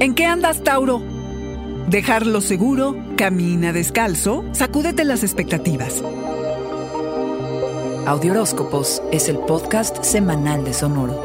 ¿En qué andas, Tauro? Dejarlo seguro, camina descalzo, sacúdete las expectativas. Audioróscopos es el podcast semanal de Sonoro.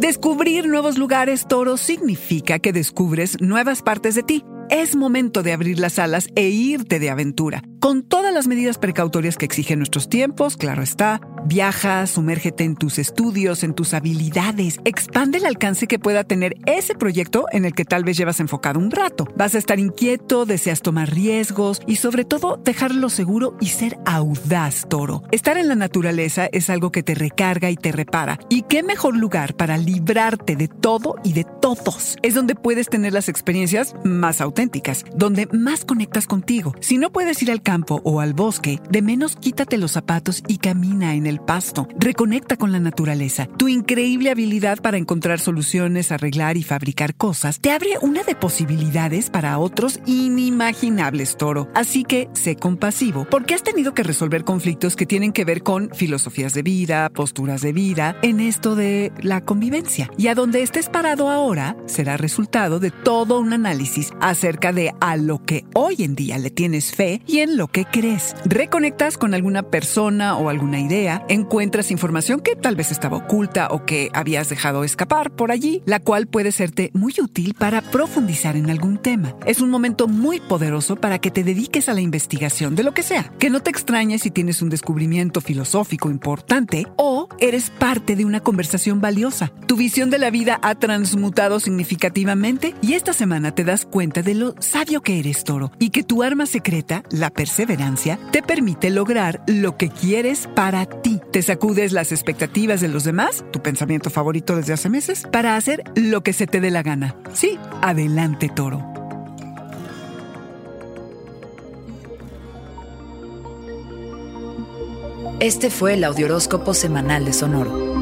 Descubrir nuevos lugares, Toro, significa que descubres nuevas partes de ti. Es momento de abrir las alas e irte de aventura, con todas las medidas precautorias que exigen nuestros tiempos, claro está, Viaja, sumérgete en tus estudios, en tus habilidades, expande el alcance que pueda tener ese proyecto en el que tal vez llevas enfocado un rato. Vas a estar inquieto, deseas tomar riesgos y sobre todo dejarlo seguro y ser audaz, toro. Estar en la naturaleza es algo que te recarga y te repara. ¿Y qué mejor lugar para librarte de todo y de todos? Es donde puedes tener las experiencias más auténticas, donde más conectas contigo. Si no puedes ir al campo o al bosque, de menos quítate los zapatos y camina en el pasto. Reconecta con la naturaleza. Tu increíble habilidad para encontrar soluciones, arreglar y fabricar cosas te abre una de posibilidades para otros inimaginables, toro. Así que sé compasivo, porque has tenido que resolver conflictos que tienen que ver con filosofías de vida, posturas de vida, en de la convivencia. Y a donde estés parado ahora será resultado de todo un análisis acerca de a lo que hoy en día le tienes fe y en lo que crees. Reconectas con alguna persona o alguna idea encuentras información que tal vez estaba oculta o que habías dejado escapar por allí, la cual puede serte muy útil para profundizar en algún tema. Es un momento muy poderoso para que te dediques a la investigación de lo que sea. Que no te extrañes si tienes un descubrimiento filosófico importante o eres parte de una conversación valiosa. Tu visión de la vida ha transmutado significativamente y esta semana te das cuenta de lo sabio que eres, toro, y que tu arma secreta, la perseverancia, te permite lograr lo que quieres para ti te sacudes las expectativas de los demás, tu pensamiento favorito desde hace meses, para hacer lo que se te dé la gana. Sí, adelante toro. Este fue el Audioróscopo Semanal de Sonoro.